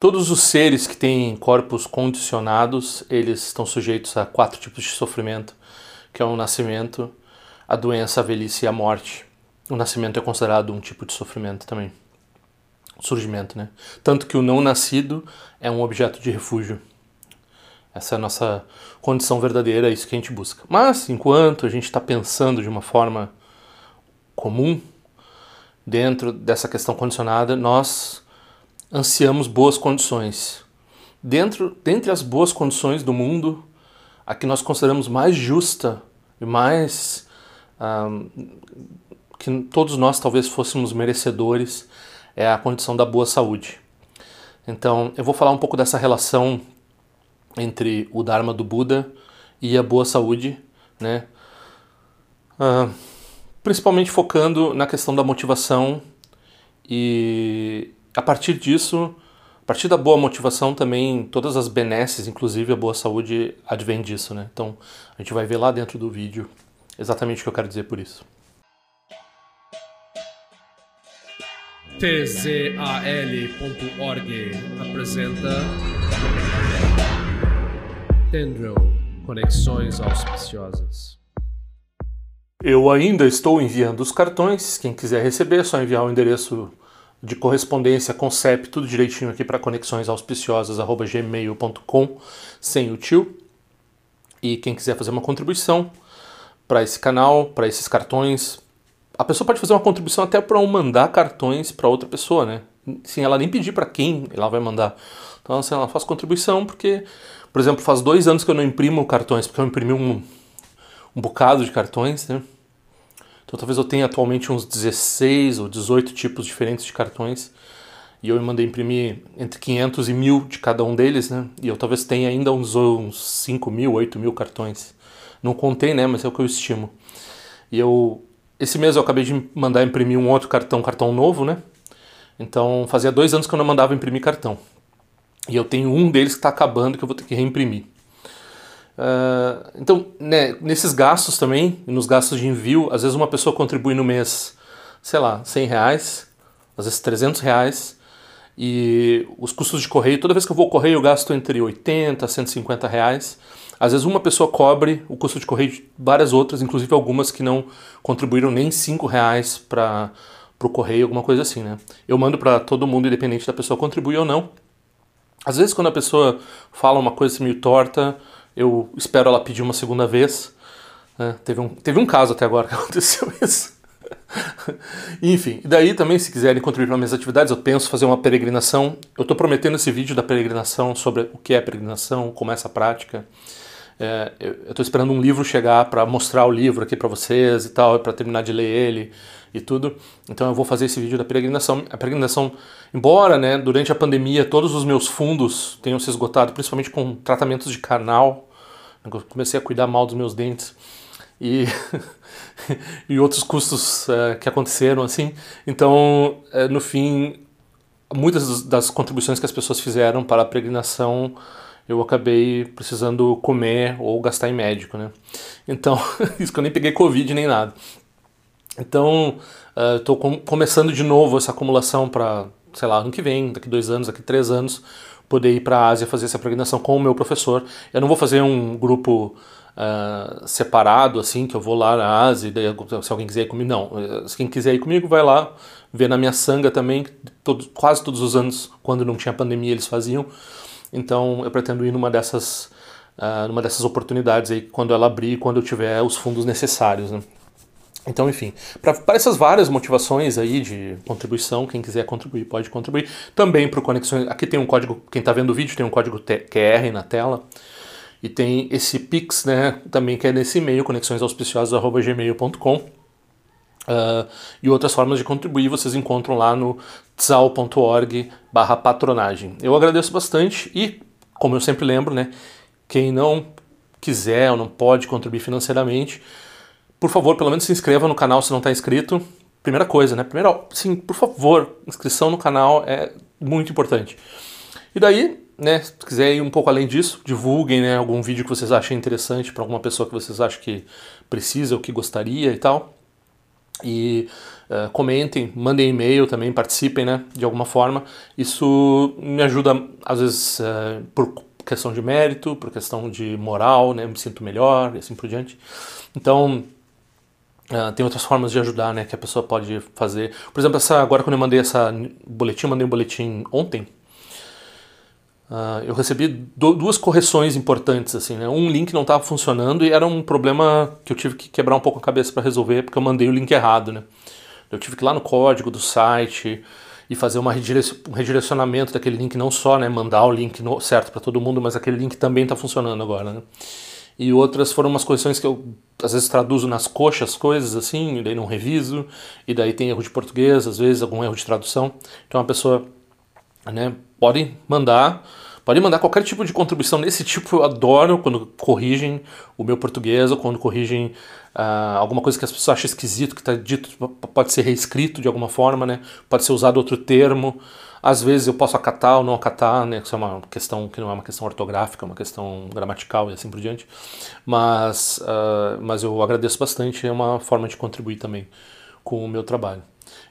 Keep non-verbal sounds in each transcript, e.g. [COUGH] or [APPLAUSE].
Todos os seres que têm corpos condicionados, eles estão sujeitos a quatro tipos de sofrimento, que é o nascimento, a doença, a velhice e a morte. O nascimento é considerado um tipo de sofrimento também. surgimento, né? Tanto que o não nascido é um objeto de refúgio. Essa é a nossa condição verdadeira, é isso que a gente busca. Mas, enquanto a gente está pensando de uma forma comum, dentro dessa questão condicionada, nós ansiamos boas condições. Dentro, dentre as boas condições do mundo, a que nós consideramos mais justa e mais um, que todos nós talvez fôssemos merecedores é a condição da boa saúde. Então, eu vou falar um pouco dessa relação entre o Dharma do Buda e a boa saúde, né? Uh, principalmente focando na questão da motivação e a partir disso, a partir da boa motivação também, todas as benesses, inclusive a boa saúde, advém disso, né? Então, a gente vai ver lá dentro do vídeo exatamente o que eu quero dizer por isso. tzal.org apresenta Tendril Conexões Auspiciosas. Eu ainda estou enviando os cartões. Quem quiser receber, é só enviar o endereço de correspondência com CEP, tudo direitinho aqui para conexões auspiciosas@gmail.com, sem o tio. E quem quiser fazer uma contribuição para esse canal, para esses cartões, a pessoa pode fazer uma contribuição até para mandar cartões para outra pessoa, né? Sem ela nem pedir para quem ela vai mandar. Então, assim, ela faz contribuição porque, por exemplo, faz dois anos que eu não imprimo cartões, porque eu imprimi um, um bocado de cartões, né? Então talvez eu tenha atualmente uns 16 ou 18 tipos diferentes de cartões. E eu mandei imprimir entre 500 e 1000 de cada um deles, né? E eu talvez tenha ainda uns, uns 5 mil, 8 mil cartões. Não contei, né? Mas é o que eu estimo. E eu... Esse mês eu acabei de mandar imprimir um outro cartão, cartão novo, né? Então fazia dois anos que eu não mandava imprimir cartão. E eu tenho um deles que está acabando que eu vou ter que reimprimir. Uh, então, né, nesses gastos também, nos gastos de envio, às vezes uma pessoa contribui no mês, sei lá, 100 reais, às vezes 300 reais, e os custos de correio, toda vez que eu vou ao correio eu gasto entre 80 a 150 reais. Às vezes uma pessoa cobre o custo de correio de várias outras, inclusive algumas que não contribuíram nem 5 reais para o correio, alguma coisa assim, né? Eu mando para todo mundo, independente da pessoa contribuir ou não. Às vezes quando a pessoa fala uma coisa meio torta, eu espero ela pedir uma segunda vez. Né? Teve, um, teve um caso até agora que [LAUGHS] aconteceu isso. Enfim, e daí também, se quiserem contribuir para minhas atividades, eu penso fazer uma peregrinação. Eu estou prometendo esse vídeo da peregrinação sobre o que é peregrinação, como é essa prática. É, eu estou esperando um livro chegar para mostrar o livro aqui para vocês e tal, para terminar de ler ele e tudo. Então eu vou fazer esse vídeo da peregrinação. A peregrinação, embora né, durante a pandemia todos os meus fundos tenham se esgotado, principalmente com tratamentos de canal, eu comecei a cuidar mal dos meus dentes e, [LAUGHS] e outros custos é, que aconteceram assim. Então, é, no fim, muitas das contribuições que as pessoas fizeram para a peregrinação eu acabei precisando comer ou gastar em médico, né? Então, [LAUGHS] isso que eu nem peguei Covid nem nada. Então, estou uh, com, começando de novo essa acumulação para, sei lá, ano que vem, daqui dois anos, daqui três anos, poder ir para a Ásia fazer essa peregrinação com o meu professor. Eu não vou fazer um grupo uh, separado, assim, que eu vou lá na Ásia daí, se alguém quiser ir comigo. Não, se quem quiser ir comigo, vai lá ver na minha sanga também, todo, quase todos os anos, quando não tinha pandemia, eles faziam. Então, eu pretendo ir numa dessas, uh, numa dessas oportunidades aí, quando ela abrir, quando eu tiver os fundos necessários, né? Então, enfim, para essas várias motivações aí de contribuição, quem quiser contribuir pode contribuir. Também para Conexões, aqui tem um código, quem está vendo o vídeo tem um código QR na tela. E tem esse Pix, né, também que é nesse e-mail, conexõesauspiciosas.gmail.com. Uh, e outras formas de contribuir vocês encontram lá no tzal.org barra patronagem. Eu agradeço bastante e, como eu sempre lembro, né, quem não quiser ou não pode contribuir financeiramente, por favor, pelo menos se inscreva no canal se não está inscrito. Primeira coisa, né? Primeiro, sim, por favor, inscrição no canal é muito importante. E daí, né, se quiser ir um pouco além disso, divulguem né, algum vídeo que vocês achem interessante para alguma pessoa que vocês acham que precisa ou que gostaria e tal. E uh, comentem, mandem e-mail também, participem, né, de alguma forma. Isso me ajuda, às vezes, uh, por questão de mérito, por questão de moral, né, me sinto melhor e assim por diante. Então, uh, tem outras formas de ajudar, né, que a pessoa pode fazer. Por exemplo, essa, agora quando eu mandei essa boletim, mandei um boletim ontem, Uh, eu recebi duas correções importantes assim, né? Um link não estava funcionando e era um problema que eu tive que quebrar um pouco a cabeça para resolver porque eu mandei o link errado, né? Eu tive que ir lá no código do site e fazer uma um redirecionamento daquele link, não só, né, mandar o link no, certo para todo mundo, mas aquele link também está funcionando agora, né? E outras foram umas correções que eu às vezes traduzo nas coxas coisas assim, e daí não reviso, e daí tem erro de português, às vezes algum erro de tradução. Então a pessoa, né, pode mandar Pode mandar qualquer tipo de contribuição nesse tipo, eu adoro quando corrigem o meu português ou quando corrigem uh, alguma coisa que as pessoas acham esquisito, que está dito, pode ser reescrito de alguma forma, né? pode ser usado outro termo. Às vezes eu posso acatar ou não acatar, né? Isso é uma questão que não é uma questão ortográfica, é uma questão gramatical e assim por diante. Mas, uh, mas eu agradeço bastante, é uma forma de contribuir também com o meu trabalho.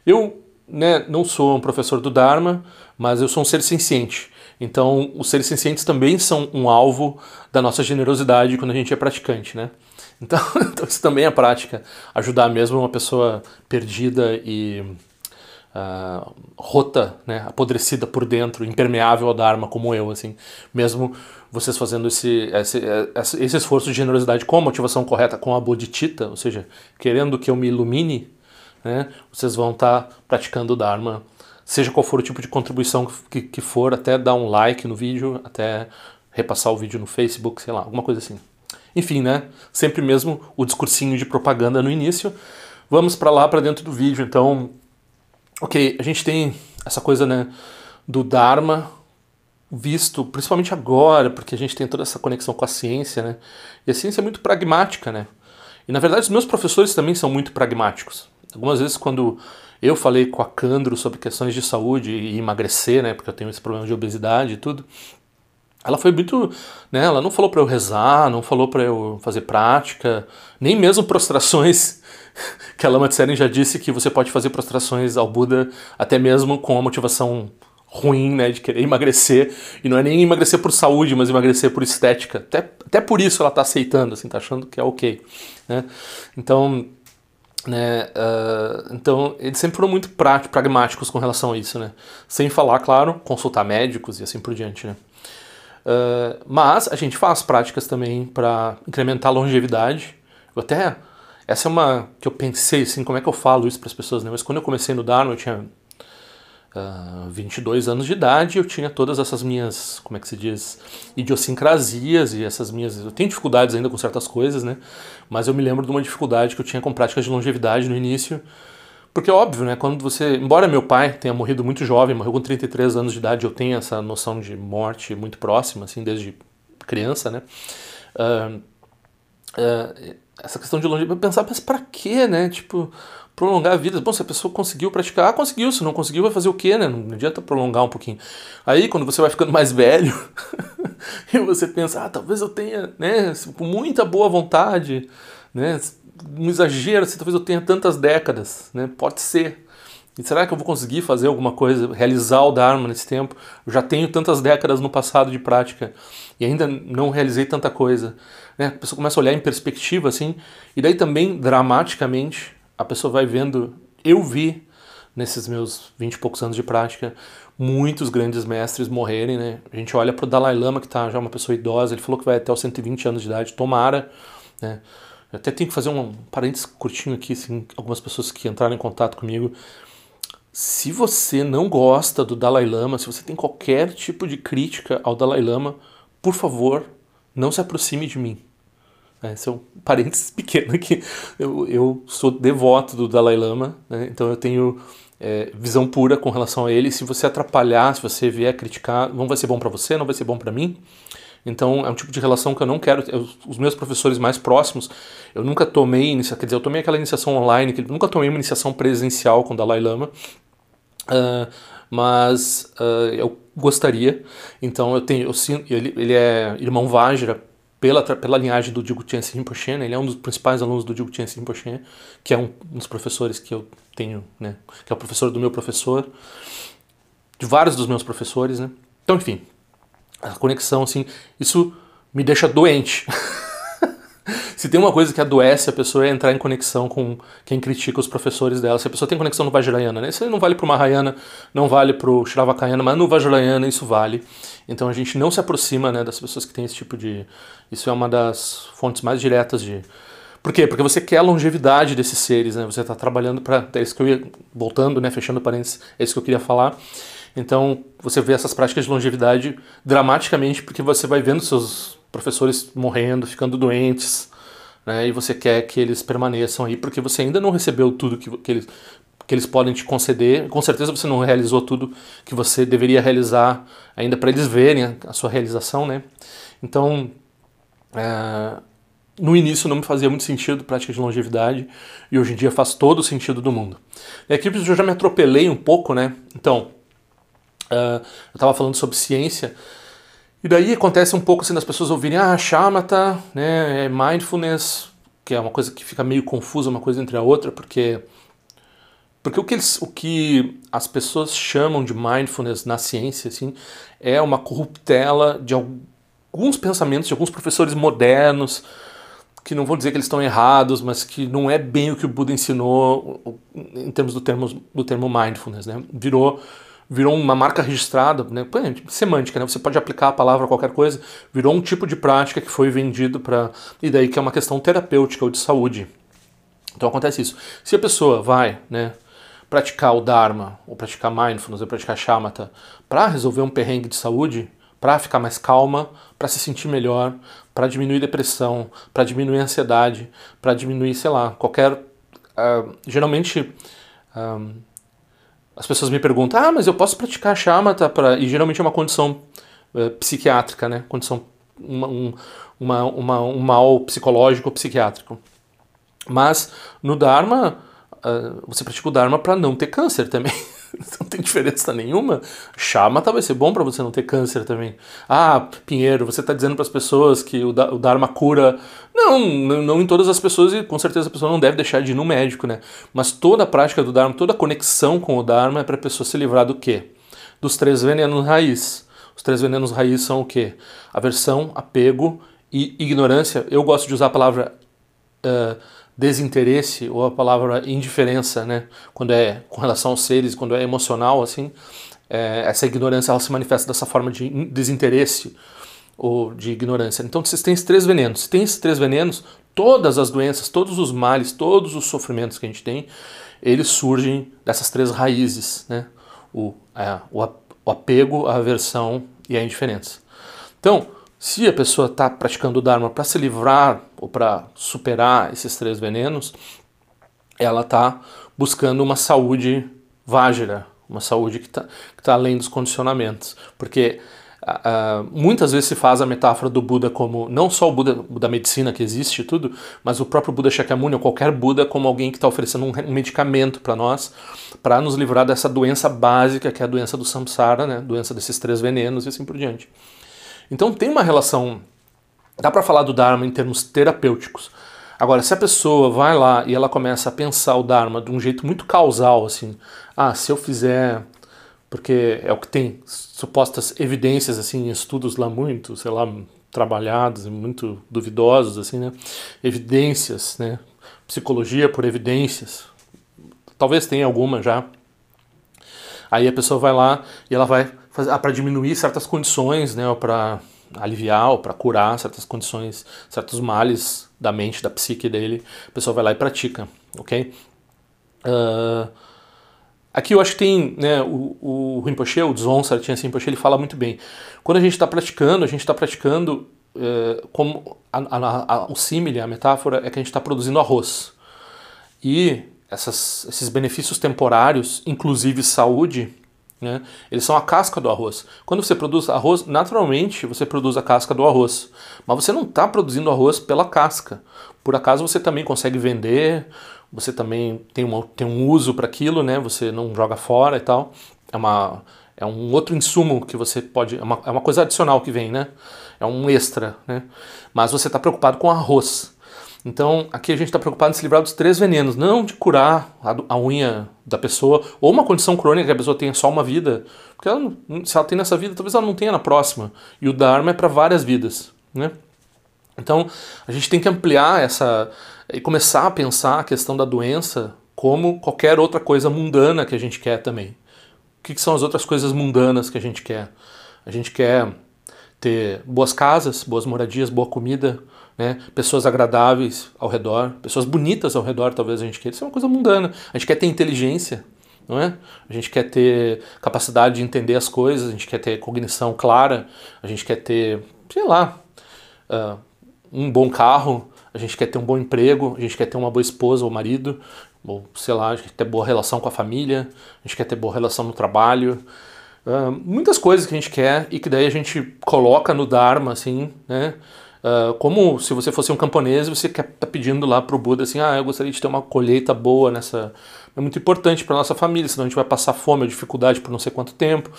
Eu né, não sou um professor do Dharma, mas eu sou um ser senciente. Então, os seres sencientes também são um alvo da nossa generosidade quando a gente é praticante, né? [LAUGHS] Então, então isso também é prática, ajudar mesmo uma pessoa perdida e uh, rota, né, apodrecida por dentro, impermeável ao Dharma, como eu, assim, mesmo vocês fazendo esse, esse, esse esforço de generosidade com a motivação correta, com a bodhicitta, ou seja, querendo que eu me ilumine, né, vocês vão estar tá praticando o Dharma seja qual for o tipo de contribuição que, que for, até dar um like no vídeo, até repassar o vídeo no Facebook, sei lá, alguma coisa assim. Enfim, né? Sempre mesmo o discursinho de propaganda no início. Vamos para lá, para dentro do vídeo. Então, ok, a gente tem essa coisa, né, do Dharma visto, principalmente agora, porque a gente tem toda essa conexão com a ciência, né? E a ciência é muito pragmática, né? E na verdade os meus professores também são muito pragmáticos. Algumas vezes quando eu falei com a Candro sobre questões de saúde e emagrecer, né? Porque eu tenho esse problema de obesidade e tudo. Ela foi muito, né? Ela não falou para eu rezar, não falou para eu fazer prática, nem mesmo prostrações. [LAUGHS] Que a Lama Tseren já disse que você pode fazer prostrações ao Buda até mesmo com a motivação ruim, né, de querer emagrecer, e não é nem emagrecer por saúde, mas emagrecer por estética. Até, até por isso ela está aceitando, assim, tá achando que é ok, né? Então, né? Uh, então, eles sempre foram muito pragmáticos com relação a isso, né? Sem falar, claro, consultar médicos e assim por diante, né? Uh, mas a gente faz práticas também para incrementar a longevidade. Eu até essa é uma que eu pensei assim, como é que eu falo isso para as pessoas, né? Mas quando eu comecei no Dharma, eu tinha uh, ah, 22 anos de idade, eu tinha todas essas minhas, como é que se diz, idiosincrasias e essas minhas. Eu tenho dificuldades ainda com certas coisas, né? Mas eu me lembro de uma dificuldade que eu tinha com práticas de longevidade no início. Porque é óbvio, né? Quando você. Embora meu pai tenha morrido muito jovem, morreu com 33 anos de idade, eu tenho essa noção de morte muito próxima, assim, desde criança, né? Uh, uh, essa questão de longevidade, pensar, mas pra quê, né? Tipo, prolongar a vida. Bom, se a pessoa conseguiu praticar, ah, conseguiu. Se não conseguiu, vai fazer o quê, né? Não adianta prolongar um pouquinho. Aí, quando você vai ficando mais velho, [LAUGHS] e você pensa, ah, talvez eu tenha, né, com muita boa vontade, né, um exagero, assim, talvez eu tenha tantas décadas, né? Pode ser. E será que eu vou conseguir fazer alguma coisa, realizar o Dharma nesse tempo? Eu já tenho tantas décadas no passado de prática e ainda não realizei tanta coisa. Né? A pessoa começa a olhar em perspectiva, assim, e daí também, dramaticamente, a pessoa vai vendo. Eu vi nesses meus vinte e poucos anos de prática muitos grandes mestres morrerem, né? A gente olha para o Dalai Lama, que está já uma pessoa idosa, ele falou que vai até os 120 anos de idade, tomara, né? Eu até tenho que fazer um parênteses curtinho aqui, assim, algumas pessoas que entraram em contato comigo. Se você não gosta do Dalai Lama, se você tem qualquer tipo de crítica ao Dalai Lama, por favor, não se aproxime de mim. É, esse é um [LAUGHS] parênteses pequeno aqui. Eu, eu sou devoto do Dalai Lama, né? então eu tenho é, visão pura com relação a ele. Se você atrapalhar, se você vier criticar, não vai ser bom para você, não vai ser bom para mim. Então é um tipo de relação que eu não quero. Eu, os meus professores mais próximos, eu nunca tomei quer dizer, eu tomei aquela iniciação online, que nunca tomei uma iniciação presencial com o Dalai Lama. Uh, mas uh, eu gostaria. Então eu tenho, eu ele, ele é irmão Vajra pela, pela linhagem do Digo Chense Rinpoche, né? ele é um dos principais alunos do Digo Chense Rinpoche, que é um, um dos professores que eu tenho, né? que é o professor do meu professor, de vários dos meus professores, né? Então, enfim, a conexão, assim, isso me deixa doente. [LAUGHS] Se tem uma coisa que adoece a pessoa é entrar em conexão com quem critica os professores dela. Se a pessoa tem conexão no Vajrayana, né? Isso não vale para o Mahayana, não vale para o Shravakayana, mas no Vajrayana isso vale. Então a gente não se aproxima né, das pessoas que têm esse tipo de... Isso é uma das fontes mais diretas de... Por quê? Porque você quer a longevidade desses seres, né? Você está trabalhando para... É isso que eu ia... Voltando, né? Fechando parênteses, é isso que eu queria falar. Então, você vê essas práticas de longevidade dramaticamente porque você vai vendo seus professores morrendo, ficando doentes, né? E você quer que eles permaneçam aí porque você ainda não recebeu tudo que, que, eles, que eles podem te conceder. Com certeza você não realizou tudo que você deveria realizar ainda para eles verem a, sua realização, né? Então, é, no início não me fazia muito sentido prática de longevidade e hoje em dia faz todo o sentido do mundo. E aqui eu já me atropelei um pouco, né? Então, uh, eu estava falando sobre ciência e daí acontece um pouco assim das pessoas ouvirem, ah, shamatha, né, é mindfulness, que é uma coisa que fica meio confusa uma coisa entre a outra, porque porque o que, eles, o que as pessoas chamam de mindfulness na ciência assim, é uma corruptela de alguns pensamentos de alguns professores modernos, que não vou dizer que eles estão errados, mas que não é bem o que o Buda ensinou em termos do termo, do termo mindfulness. Né? Virou virou uma marca registrada, né? semântica, né? Você pode aplicar a palavra a qualquer coisa, virou um tipo de prática que foi vendido para. E daí que é uma questão terapêutica ou de saúde. Então acontece isso. Se a pessoa vai, né? Praticar o Dharma, ou praticar mindfulness, ou praticar shamatha, para resolver um perrengue de saúde, para ficar mais calma, para se sentir melhor, para diminuir depressão, para diminuir ansiedade, para diminuir, sei lá, qualquer. Uh, geralmente. Um, as pessoas me perguntam, ah, mas eu posso praticar shamatha para e geralmente é uma condição uh, psiquiátrica, né? Condição uma, um, uma, uma, um mal psicológico ou psiquiátrico. Mas no Dharma, uh, você pratica o Dharma para não ter câncer também. [LAUGHS] [LAUGHS] não tem diferença nenhuma. Shamatha vai ser bom para você não ter câncer também. Ah, Pinheiro, você está dizendo para as pessoas que o, o Dharma cura. Não, não em todas as pessoas, e com certeza a pessoa não deve deixar de ir no médico, né? Mas toda a prática do Dharma, toda a conexão com o Dharma é para a pessoa se livrar do quê? Dos três venenos raiz. Os três venenos raiz são o quê? Aversão, apego e ignorância. Eu gosto de usar a palavra. Uh, desinteresse ou a palavra indiferença, né? Quando é com relação aos seres, quando é emocional, assim, é, essa ignorância ela se manifesta dessa forma de desinteresse ou de ignorância. Então vocês têm esses três venenos. Se tem esses três venenos, todas as doenças, todos os males, todos os sofrimentos que a gente tem, eles surgem dessas três raízes, né? O, é, o apego, a aversão e a indiferença. Então, se a pessoa está praticando o Dharma para se livrar ou para superar esses três venenos, ela está buscando uma saúde vágira, uma saúde que está tá além dos condicionamentos. Porque uh, muitas vezes se faz a metáfora do Buda como não só o Buda da medicina que existe tudo, mas o próprio Buda Shakyamuni ou qualquer Buda como alguém que está oferecendo um medicamento para nós, para nos livrar dessa doença básica que é a doença do samsara, né? doença desses três venenos e assim por diante. Então tem uma relação, dá para falar do Dharma em termos terapêuticos. Agora, se a pessoa vai lá e ela começa a pensar o Dharma de um jeito muito causal, assim, ah, se eu fizer, porque é o que tem supostas evidências, assim, estudos lá muito, sei lá, trabalhados e muito duvidosos, assim, né, evidências, né, psicologia por evidências, talvez tenha alguma já. Aí a pessoa vai lá e ela vai ah, para diminuir certas condições, né, para aliviar ou para curar certas condições, certos males da mente, da psique dele, a pessoa vai lá e pratica, ok? Uh, aqui eu acho que tem, né, o, o Rinpoche, o Dzon Sartien Rinpoche, ele fala muito bem. Quando a gente está praticando, a gente está praticando uh, como a, a, a, o símile, a metáfora é que a gente está produzindo arroz. E essas, esses benefícios temporários, inclusive saúde, né? Eles são a casca do arroz. Quando você produz arroz, naturalmente você produz a casca do arroz. Mas você não está produzindo arroz pela casca. Por acaso você também consegue vender, você também tem, uma, tem um uso para aquilo, né? você não joga fora e tal. É uma, é um outro insumo que você pode. É uma, é uma coisa adicional que vem, né? É um extra, né? Mas você está preocupado com arroz. Então, aqui a gente está preocupado em se livrar dos três venenos, não de curar a, a, unha da pessoa, ou uma condição crônica que a pessoa tenha só uma vida, porque ela, se ela tem nessa vida, talvez ela não tenha na próxima. E o Dharma é para várias vidas, né? Então, a gente tem que ampliar essa e começar a pensar a questão da doença como qualquer outra coisa mundana que a gente quer também. O que, que são as outras coisas mundanas que a gente quer? A gente quer ter boas casas, boas moradias, boa comida, né? pessoas agradáveis ao redor, pessoas bonitas ao redor, talvez a gente queira. Isso é uma coisa mundana. A gente quer ter inteligência, não é? A gente quer ter capacidade de entender as coisas, a gente quer ter cognição clara, a gente quer ter, sei lá, uh, um bom carro, a gente quer ter um bom emprego, a gente quer ter uma boa esposa ou marido, ou sei lá, a gente quer ter boa relação com a família, a gente quer ter boa relação no trabalho. Muitas coisas que a gente quer e que daí a gente coloca no Dharma, assim, né? Uh, como se você fosse um camponês e você quer tá pedindo lá para o Buda assim, ah, eu gostaria de ter uma colheita boa nessa. É muito importante para nossa família, senão a gente vai passar fome ou dificuldade por não sei quanto tempo.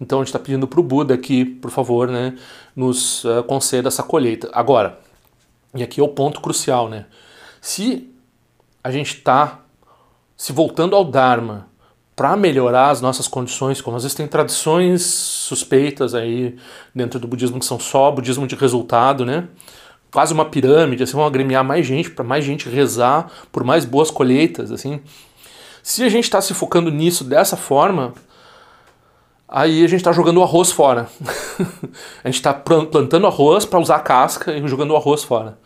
Então a gente está pedindo para o Buda aqui, por favor, né, nos uh, conceda essa colheita. Agora, e aqui é o ponto crucial, né? Se a gente está se voltando ao Dharma para melhorar as nossas condições, como às vezes tem tradições suspeitas aí dentro do budismo que são só budismo de resultado, né? Quase uma pirâmide, assim, vão agremiar mais gente, para mais gente rezar por mais boas colheitas, assim. Se a gente está se focando nisso dessa forma, aí a gente está jogando o arroz fora. [LAUGHS] a gente está plantando arroz para usar a casca e jogando o arroz fora.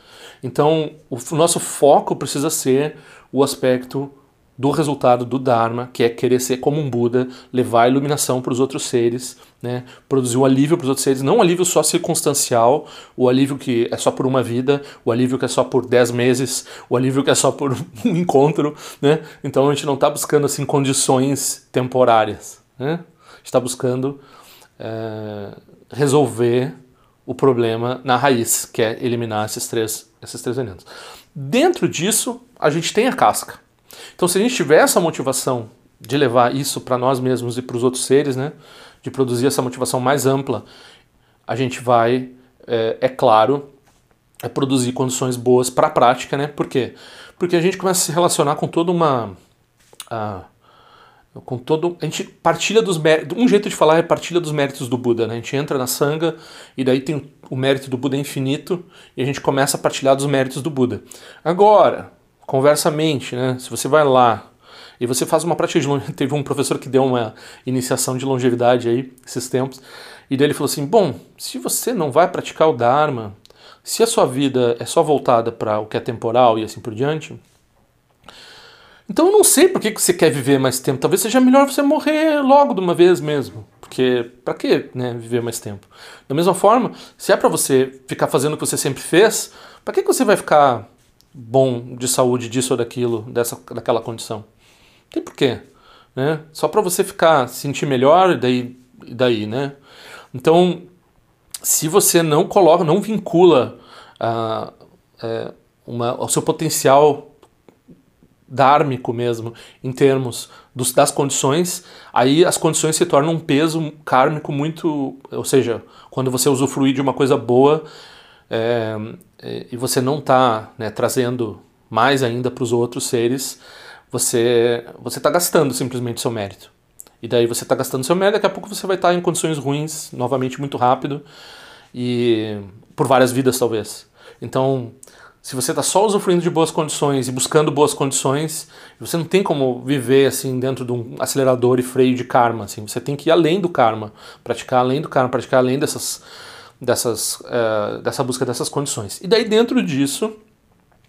Então, o nosso foco precisa ser o aspecto do resultado do Dharma, que é querer ser como um Buda, levar a iluminação para os outros seres, né? produzir um alívio para os outros seres, não um alívio só circunstancial, o alívio que é só por uma vida, o alívio que é só por dez meses, o alívio que é só por [LAUGHS] um encontro. Né? Então a gente não está buscando assim, condições temporárias, né? está buscando é, resolver o problema na raiz, que é eliminar esses três, esses três venenos. Dentro disso, a gente tem a casca. Então, se a gente tiver essa motivação de levar isso para nós mesmos e para os outros seres, né, de produzir essa motivação mais ampla, a gente vai, é, é claro, é produzir condições boas para a prática, né? Por quê? Porque a gente começa a se relacionar com toda uma. A, com todo a gente partilha dos méritos um jeito de falar é partilha dos méritos do Buda né? a gente entra na sanga e daí tem o mérito do Buda infinito e a gente começa a partilhar dos méritos do Buda agora conversa a mente, né? Se você vai lá e você faz uma prática de longevidade, [LAUGHS] teve um professor que deu uma iniciação de longevidade aí esses tempos, e daí ele falou assim: "Bom, se você não vai praticar o dharma, se a sua vida é só voltada para o que é temporal e assim por diante, então eu não sei por que você quer viver mais tempo. Talvez seja melhor você morrer logo de uma vez mesmo. Porque para que né, viver mais tempo? Da mesma forma, se é para você ficar fazendo o que você sempre fez, para que, que você vai ficar bom de saúde disso ou daquilo, dessa, daquela condição. Tem porquê. Né? Só para você ficar, sentir melhor e daí, daí, né? Então, se você não coloca, não vincula uh, é, uma, o seu potencial dármico mesmo, em termos dos, das condições, aí as condições se tornam um peso kármico muito. Ou seja, quando você usufruir de uma coisa boa, é, e você não está né, trazendo mais ainda para os outros seres, você você está gastando simplesmente seu mérito. E daí você está gastando seu mérito, daqui a pouco você vai estar tá em condições ruins, novamente muito rápido, e por várias vidas talvez. Então, se você está só usufruindo de boas condições e buscando boas condições, você não tem como viver assim dentro de um acelerador e freio de karma. Assim. Você tem que ir além do karma, praticar além do karma, praticar além dessas dessas, uh, dessa busca dessas condições. E daí, dentro disso,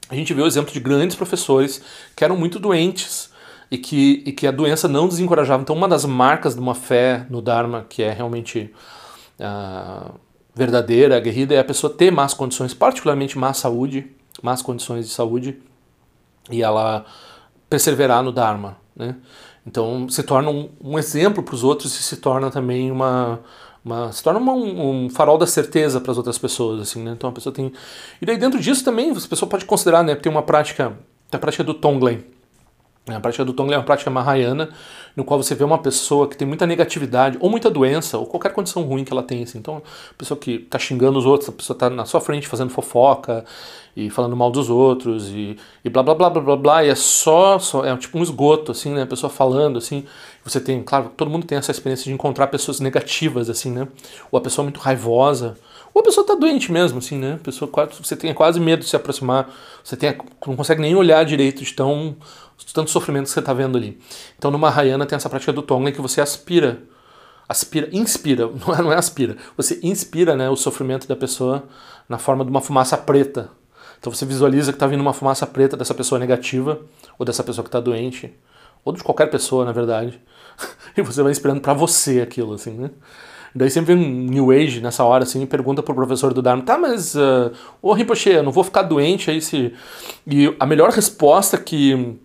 a gente vê o exemplo de grandes professores que eram muito doentes e que, e que a doença não desencorajava. Então, uma das marcas de uma fé no Dharma que é realmente uh, verdadeira, aguerrida, é a pessoa ter más condições, particularmente má saúde, más condições de saúde, e ela perseverar no Dharma. Né? Então, se torna um, um exemplo para os outros e se torna também uma, uma, se torna uma, um, farol da certeza para as outras pessoas, assim, né? Então a pessoa tem... E daí dentro disso também, a pessoa pode considerar, né? Tem uma prática, a prática do Tonglen. A prática do Tonglen é uma prática mahayana, no qual você vê uma pessoa que tem muita negatividade, ou muita doença, ou qualquer condição ruim que ela tem. Assim. Então, a pessoa que está xingando os outros, a pessoa está na sua frente fazendo fofoca e falando mal dos outros, e, e blá blá blá blá blá blá, e é só, só, é tipo um esgoto, assim, né? A pessoa falando, assim. Você tem, claro, todo mundo tem essa experiência de encontrar pessoas negativas, assim, né? Ou a pessoa muito raivosa, ou a pessoa está doente mesmo, assim, né? Pessoa, você tem quase medo de se aproximar, você tem, não consegue nem olhar direito de tão, tanto sofrimento que você está vendo ali. Então, no Mahayana tem essa prática do Tonglen que você aspira, aspira, inspira, não [LAUGHS] é, não é aspira, você inspira né, o sofrimento da pessoa na forma de uma fumaça preta. Então você visualiza que está vindo uma fumaça preta dessa pessoa negativa, ou dessa pessoa que está doente, ou de qualquer pessoa, na verdade, [LAUGHS] e você vai inspirando para você aquilo, assim, né? Daí sempre vem um New Age nessa hora, assim, e pergunta pro professor do Dharma, tá, mas, uh, ô Rinpoche, eu não vou ficar doente aí se... E a melhor resposta que,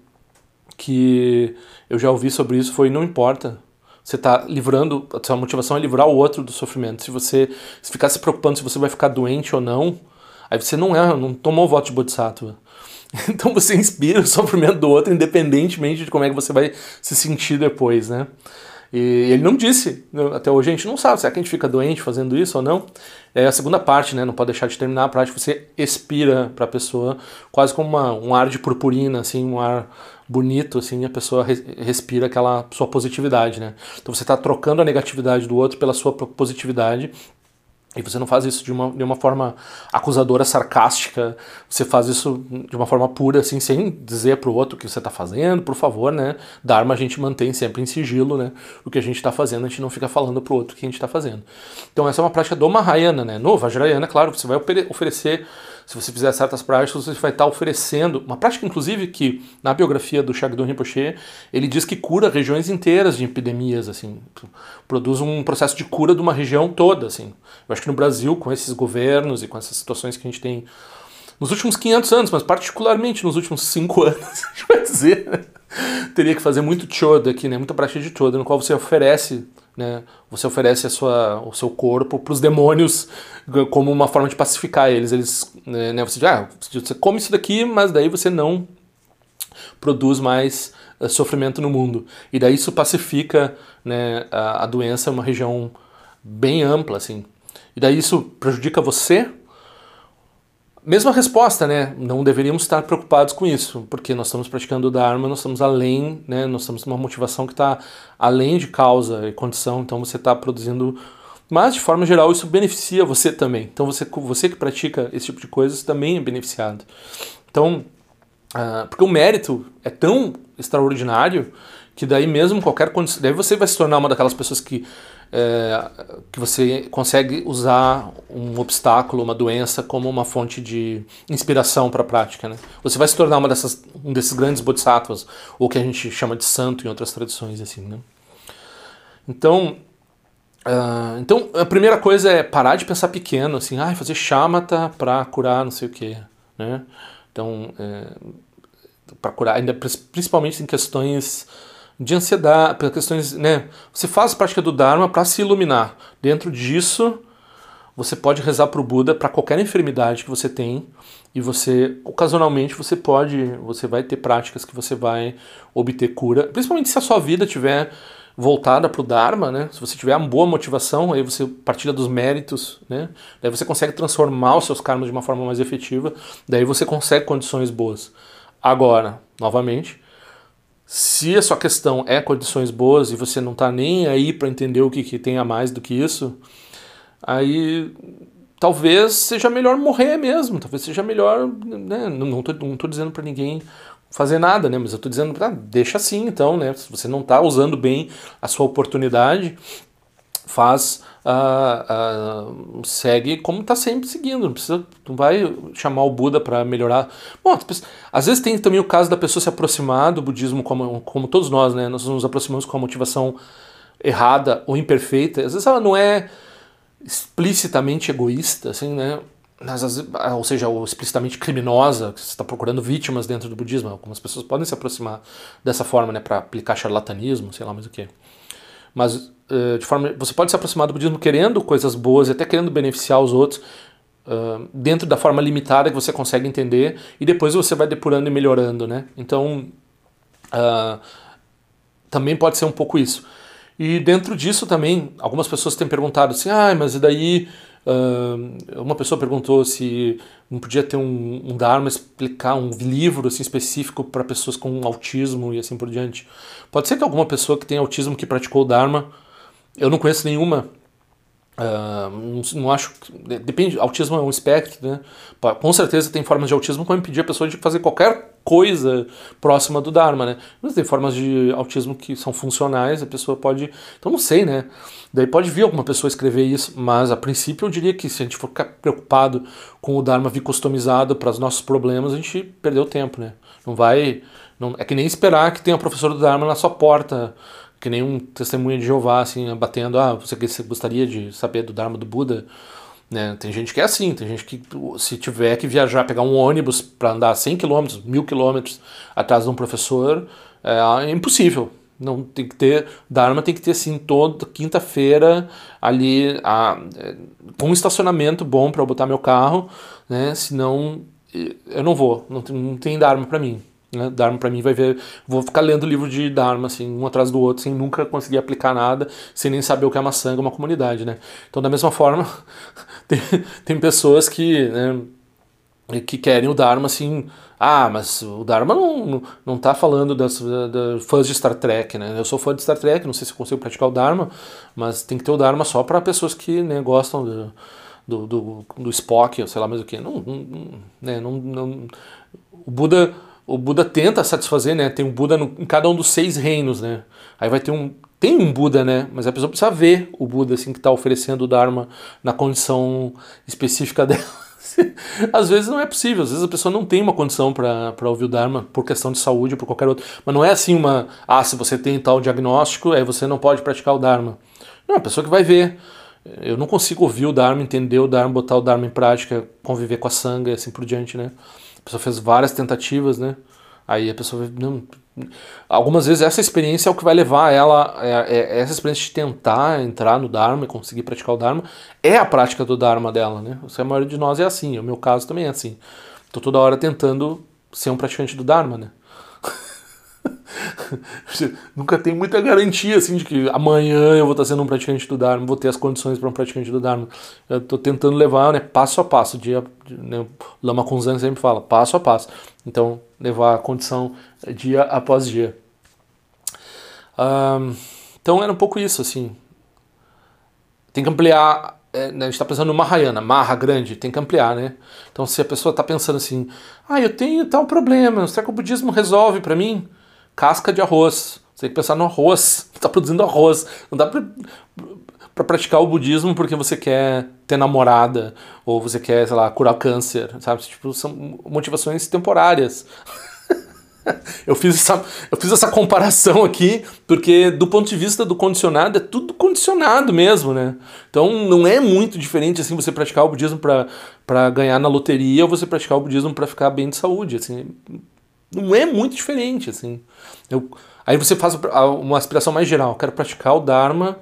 que eu já ouvi sobre isso foi, não importa, você está livrando, a sua motivação é livrar o outro do sofrimento. Se você se ficar se preocupando se você vai ficar doente ou não, aí você não é, não tomou o voto de Bodhisattva. [LAUGHS] Então você inspira o sofrimento do outro, independentemente de como é que você vai se sentir depois, né? E ele não disse, né, até hoje a gente não sabe, será que a gente fica doente fazendo isso ou não? É a segunda parte, né? Não pode deixar de terminar a prática, você expira para a pessoa quase como uma, um ar de purpurina, assim, um ar bonito, assim, a pessoa respira aquela sua positividade, né? Então você está trocando a negatividade do outro pela sua positividade e você não faz isso de uma, de uma forma acusadora, sarcástica, você faz isso de uma forma pura, assim, sem dizer para o outro o que você está fazendo, por favor, né? Dharma a gente mantém sempre em sigilo, né? O que a gente está fazendo, a gente não fica falando para o outro o que a gente está fazendo. Então essa é uma prática do Mahayana, né? No Vajrayana, claro, você vai oferecer se você fizer certas práticas, você vai estar oferecendo uma prática, inclusive, que na biografia do Shagdon Rinpoche, ele diz que cura regiões inteiras de epidemias, assim, produz um processo de cura de uma região toda, assim. Eu acho que no Brasil, com esses governos e com essas situações que a gente tem nos últimos 500 anos, mas particularmente nos últimos 5 [LAUGHS] anos, a gente vai dizer, né? teria que fazer muito choda aqui, né? Muita prática de choda, no qual você oferece né? Você oferece a sua, o seu corpo para os demônios como uma forma de pacificar eles. Eles, né, né você, ah, você come isso daqui, mas daí você não produz mais uh, sofrimento no mundo. E daí isso pacifica né, a, a doença em uma região bem ampla, assim. E daí isso prejudica você Mesma resposta, né? Não deveríamos estar preocupados com isso, porque nós estamos praticando o Dharma, nós estamos além, né? Nós estamos numa motivação que está além de causa e condição, então você está produzindo. Mas, de forma geral, isso beneficia você também. Então, você, você que pratica esse tipo de coisas também é beneficiado. Então, uh, porque o mérito é tão extraordinário que daí mesmo qualquer condição. Daí você vai se tornar uma daquelas pessoas que é, que você consegue usar um obstáculo, uma doença, como uma fonte de inspiração para a prática. Né? Você vai se tornar uma dessas, um desses grandes bodhisattvas, ou que a gente chama de santo em outras tradições. assim. Né? Então, uh, então, a primeira coisa é parar de pensar pequeno, assim, ah, fazer chamata para curar não sei o quê. Né? Então, é, para curar, ainda principalmente em questões de ansiedade, por questões, né? Você faz prática do Dharma para se iluminar. Dentro disso, você pode rezar para o Buda para qualquer enfermidade que você tem e você, ocasionalmente, você pode, você vai ter práticas que você vai obter cura, principalmente se a sua vida tiver voltada para o Dharma, né? Se você tiver uma boa motivação, aí você partilha dos méritos, né? Daí você consegue transformar os seus karmas de uma forma mais efetiva, daí você consegue condições boas. Agora, novamente, se a sua questão é condições boas e você não está nem aí para entender o que, que tem a mais do que isso, aí talvez seja melhor morrer mesmo, talvez seja melhor, né? não estou dizendo para ninguém fazer nada, né? Mas eu estou dizendo, ah, deixa assim então, né? Se você não está usando bem a sua oportunidade, faz uh, uh, segue como está sempre seguindo, não precisa, não vai chamar o Buda para melhorar. Bom, às vezes tem também o caso da pessoa se aproximar do budismo como, como todos nós, né? Nós nos aproximamos com a motivação errada ou imperfeita. Às vezes ela não é explicitamente egoísta, assim, né? Mas, ou seja, ou explicitamente criminosa, que você está procurando vítimas dentro do budismo. Algumas pessoas podem se aproximar dessa forma, né, para aplicar charlatanismo, sei lá mais o que. Mas de forma, você pode se aproximar do budismo querendo coisas boas e até querendo beneficiar os outros uh, dentro da forma limitada que você consegue entender e depois você vai depurando e melhorando, né? Então Uh, também pode ser um pouco isso. E dentro disso também, algumas pessoas têm perguntado assim, ah, mas e daí Uh, uma pessoa perguntou se não podia ter um, um Dharma explicar um livro assim, específico para pessoas com autismo e assim por diante. Pode ser que alguma pessoa que tem autismo que praticou o Dharma, eu não conheço nenhuma, Uh, não, não, acho. Depende, autismo é um espectro, né? Com certeza tem formas de autismo que vão impedir a pessoa de fazer qualquer coisa próxima do Dharma, né? Mas tem formas de autismo que são funcionais, a pessoa pode. Então não sei, né? Daí pode vir alguma pessoa escrever isso, mas a princípio eu diria que se a gente for ficar preocupado com o Dharma vir customizado para os nossos problemas, a gente perdeu tempo, né? Não vai. Não, é que nem esperar que tenha o professor do Dharma na sua porta que nem um testemunho de Jeová, assim, batendo, ah, você, gostaria de saber do Dharma do Buda? Né? Tem gente que é assim, tem gente que se tiver que viajar, pegar um ônibus para andar 100 km, 1000 km atrás de um professor, é, é impossível. Não tem que ter Dharma tem que ter assim toda quinta-feira ali a, é, com um estacionamento bom para eu botar meu carro, né? Senão eu não vou, não tem, não tem Dharma para mim. Né? Dharma para mim vai ver, vou ficar lendo livro de Dharma assim, um atrás do outro, sem nunca conseguir aplicar nada, sem nem saber o que é uma sanga, uma comunidade, né? Então da mesma forma, [LAUGHS] tem, tem pessoas que, né, que querem o Dharma assim, ah, mas o Dharma não, não tá falando das, fãs de Star Trek, né? Eu sou fã de Star Trek, não sei se consigo praticar o Dharma, mas tem que ter o Dharma só para pessoas que né, gostam do, do, do, do Spock, sei lá mais o que. Não, não, né, não, não, o Buda o Buda tenta satisfazer, né? Tem um Buda no, em cada um dos seis reinos, né? Aí vai ter um. Tem um Buda, né? Mas a pessoa precisa ver o Buda, assim, que está oferecendo o Dharma na condição específica [LAUGHS] dela. às vezes não é possível, às vezes a pessoa não tem uma condição para ouvir o Dharma por questão de saúde ou por qualquer outro. Mas não é assim uma. Ah, se você tem tal diagnóstico, aí você não pode praticar o Dharma. Não, a pessoa que vai ver. Eu não consigo ouvir o Dharma, entender o Dharma, botar o Dharma em prática, conviver com a sanga e assim por diante, né? Pessoa fez várias tentativas, né? Aí a pessoa. Não, algumas vezes essa experiência é o que vai levar ela. É, é, essa experiência de tentar entrar no Dharma e conseguir praticar o Dharma é a prática do Dharma dela, né? A maioria de nós é assim, o meu caso também é assim. Estou toda hora tentando ser um praticante do Dharma, né? [LAUGHS] nunca tem muita garantia assim de que amanhã eu vou estar sendo um praticante do Dharma, vou ter as condições para um praticante do Dharma. Eu estou tentando levar né, passo a passo, dia, né, Lama Kunzan sempre fala, passo a passo. Então, levar a condição dia após dia. Um, então era um pouco isso, assim. Tem que ampliar é, né, a gente está pensando no Mahayana, Maha grande, tem que ampliar, né? Então, se a pessoa está pensando assim, ah, eu tenho tal problema, será que o budismo resolve para mim? Casca de arroz. Você tem que pensar no arroz. Está [LAUGHS] produzindo arroz. Não dá para para praticar o budismo porque você quer ter namorada ou você quer, sei lá, curar câncer, sabe? Tipo, são motivações temporárias. [LAUGHS] eu, fiz essa, eu fiz essa comparação aqui porque, do ponto de vista do condicionado, é tudo condicionado mesmo, né? Então, não é muito diferente assim você praticar o budismo para ganhar na loteria ou você praticar o budismo para ficar bem de saúde. Assim, não é muito diferente, assim. Eu, aí você faz uma aspiração mais geral. Eu quero praticar o Dharma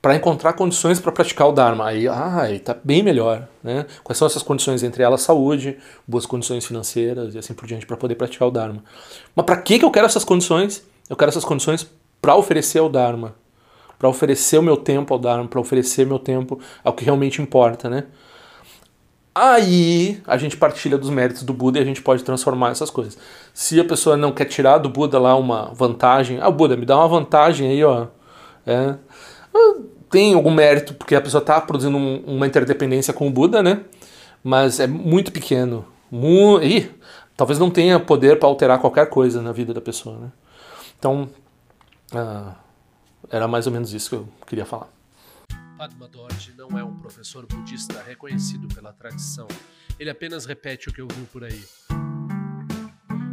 para encontrar condições para praticar o Dharma. Aí, ah, aí tá bem melhor, né? Quais são essas condições? Entre elas, saúde, boas condições financeiras e assim por diante para poder praticar o Dharma. Mas para que, que eu quero essas condições? Eu quero essas condições para oferecer o Dharma, para oferecer o meu tempo ao Dharma, para oferecer meu tempo ao que realmente importa, né? Aí a gente partilha dos méritos do Buda e a gente pode transformar essas coisas. Se a pessoa não quer tirar do Buda lá uma vantagem, ah, Buda, me dá uma vantagem aí, ó. É, ah, tem algum mérito, porque a pessoa está produzindo um, uma interdependência com o Buda, né? Mas é muito pequeno. Mu e talvez não tenha poder para alterar qualquer coisa na vida da pessoa, né? Então, ah, era mais ou menos isso que eu queria falar. Padma Dorje não é um professor budista reconhecido pela tradição. Ele apenas repete o que ouviu por aí.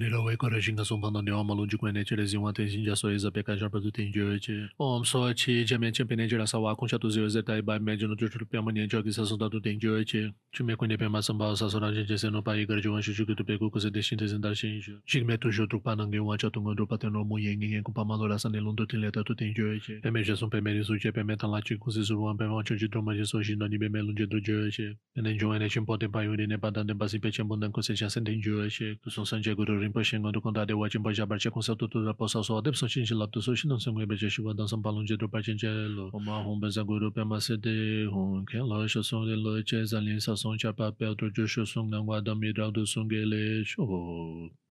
Rilo weko ra shinga sompa na niyo ma lunji kwen neche le zingwa ten shinja so eza peka jarpa tu ten jo eche. Om so chi jamian chen peneche la sawa kuncha tu zio eze tai e bai mejo no chuchu pya ma niencho ki sasonda tu ten jo eche. Chume kwen nepe ma samba sa sora jen jese no pa igar jiwan shu shuku tu peku kuse deshin te zendar shin shu. Shik me tu shu trukpa nange wa cha tunga drupa ten no mu yengi ngen kumpa ma lola san elon tu ten leta tu ten jo eche. Peme jason peme risu che peme tan la chi kuse suruwan peme wa chonchi droma jeso shin no ni peme lunje tu jo eche. Penen jo ene chin po ten pa yuri ne pa dan ten pa si pe chen bondan kuse chasen ten jo eche. Tu son san che guru rinpo shi ngon rukon dade wachin pa jabar che konsa tutu ra posa so adep so chin shi laptu so shin onsen gwebe che shiwa dansan palung je drupa chin che lo oma hong benza gui rupe ma se de hong ken lo sho song de lo che zan lin sa song cha pa pe otro jo sho song nang wa dam yi rao du song ge le sho